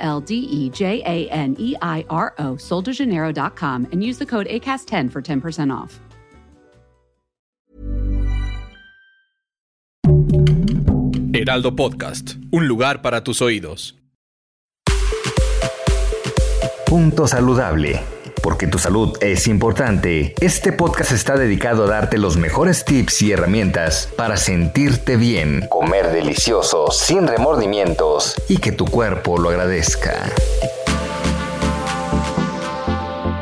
L D E J A N E I R O, soldejaneiro.com, and use the code ACAST10 for 10% off. Heraldo Podcast, un lugar para tus oídos. Punto saludable. Porque tu salud es importante, este podcast está dedicado a darte los mejores tips y herramientas para sentirte bien, comer delicioso, sin remordimientos y que tu cuerpo lo agradezca.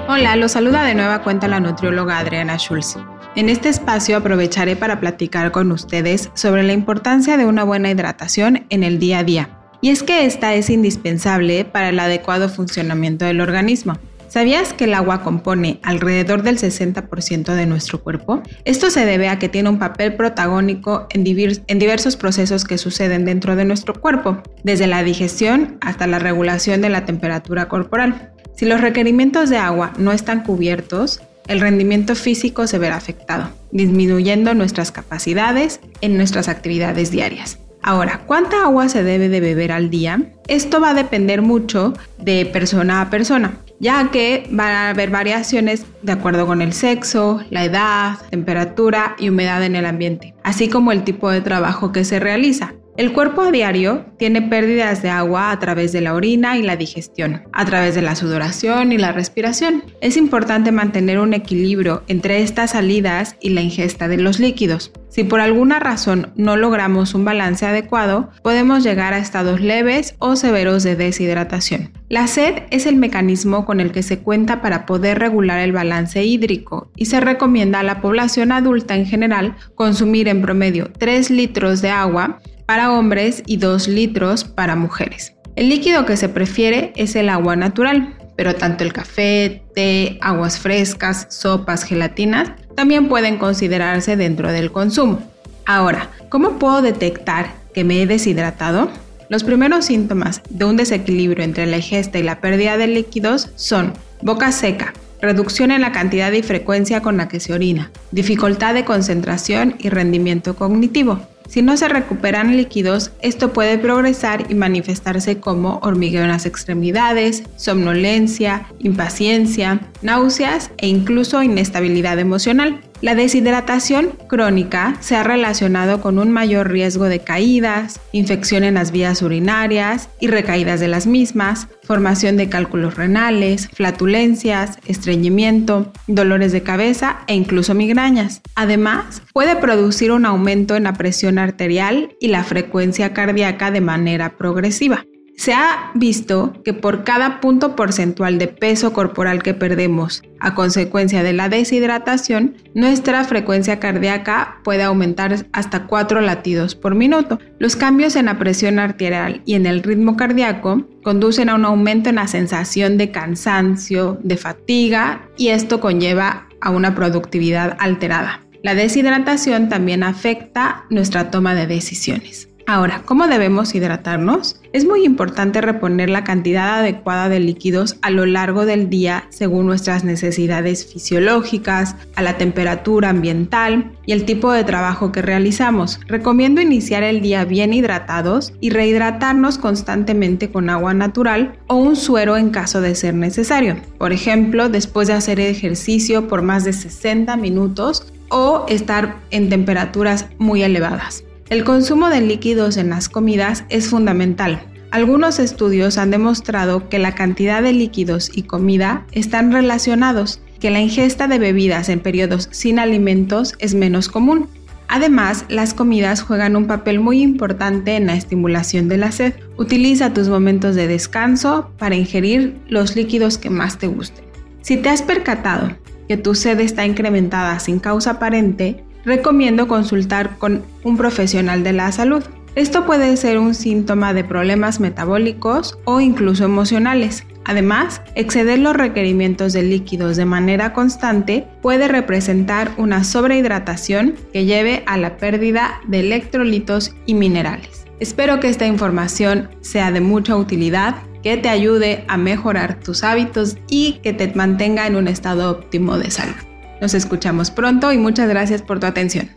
Hola, los saluda de nueva cuenta la nutrióloga Adriana Schulz. En este espacio aprovecharé para platicar con ustedes sobre la importancia de una buena hidratación en el día a día. Y es que esta es indispensable para el adecuado funcionamiento del organismo. ¿Sabías que el agua compone alrededor del 60% de nuestro cuerpo? Esto se debe a que tiene un papel protagónico en, en, diversos procesos que suceden dentro de nuestro cuerpo, desde la digestión hasta la regulación de la temperatura corporal. Si los requerimientos de agua no están cubiertos, el rendimiento físico se verá afectado, disminuyendo nuestras capacidades en nuestras actividades diarias. Ahora, ¿cuánta agua se debe de beber al día? Esto va a depender mucho de persona a persona ya que van a haber variaciones de acuerdo con el sexo, la edad, temperatura y humedad en el ambiente, así como el tipo de trabajo que se realiza. El cuerpo a diario tiene pérdidas de agua a través de la orina y la digestión, a través de la sudoración y la respiración. Es importante mantener un equilibrio entre estas salidas y la ingesta de los líquidos. Si por alguna razón no logramos un balance adecuado, podemos llegar a estados leves o severos de deshidratación. La sed es el mecanismo con el que se cuenta para poder regular el balance hídrico y se recomienda a la población adulta en general consumir en promedio 3 litros de agua para hombres y 2 litros para mujeres. El líquido que se prefiere es el agua natural, pero tanto el café, té, aguas frescas, sopas, gelatinas también pueden considerarse dentro del consumo. Ahora, ¿cómo puedo detectar que me he deshidratado? Los primeros síntomas de un desequilibrio entre la ingesta y la pérdida de líquidos son boca seca, reducción en la cantidad y frecuencia con la que se orina, dificultad de concentración y rendimiento cognitivo, si no se recuperan líquidos, esto puede progresar y manifestarse como hormigueo en las extremidades, somnolencia, impaciencia, náuseas e incluso inestabilidad emocional. La deshidratación crónica se ha relacionado con un mayor riesgo de caídas, infección en las vías urinarias y recaídas de las mismas, formación de cálculos renales, flatulencias, estreñimiento, dolores de cabeza e incluso migrañas. Además, puede producir un aumento en la presión arterial y la frecuencia cardíaca de manera progresiva. Se ha visto que por cada punto porcentual de peso corporal que perdemos a consecuencia de la deshidratación, nuestra frecuencia cardíaca puede aumentar hasta 4 latidos por minuto. Los cambios en la presión arterial y en el ritmo cardíaco conducen a un aumento en la sensación de cansancio, de fatiga y esto conlleva a una productividad alterada. La deshidratación también afecta nuestra toma de decisiones. Ahora, ¿cómo debemos hidratarnos? Es muy importante reponer la cantidad adecuada de líquidos a lo largo del día según nuestras necesidades fisiológicas, a la temperatura ambiental y el tipo de trabajo que realizamos. Recomiendo iniciar el día bien hidratados y rehidratarnos constantemente con agua natural o un suero en caso de ser necesario. Por ejemplo, después de hacer ejercicio por más de 60 minutos o estar en temperaturas muy elevadas. El consumo de líquidos en las comidas es fundamental. Algunos estudios han demostrado que la cantidad de líquidos y comida están relacionados, que la ingesta de bebidas en periodos sin alimentos es menos común. Además, las comidas juegan un papel muy importante en la estimulación de la sed. Utiliza tus momentos de descanso para ingerir los líquidos que más te gusten. Si te has percatado que tu sed está incrementada sin causa aparente, recomiendo consultar con un profesional de la salud. Esto puede ser un síntoma de problemas metabólicos o incluso emocionales. Además, exceder los requerimientos de líquidos de manera constante puede representar una sobrehidratación que lleve a la pérdida de electrolitos y minerales. Espero que esta información sea de mucha utilidad, que te ayude a mejorar tus hábitos y que te mantenga en un estado óptimo de salud. Nos escuchamos pronto y muchas gracias por tu atención.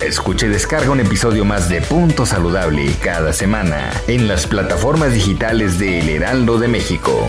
Escuche y descarga un episodio más de Punto Saludable cada semana en las plataformas digitales de El Heraldo de México.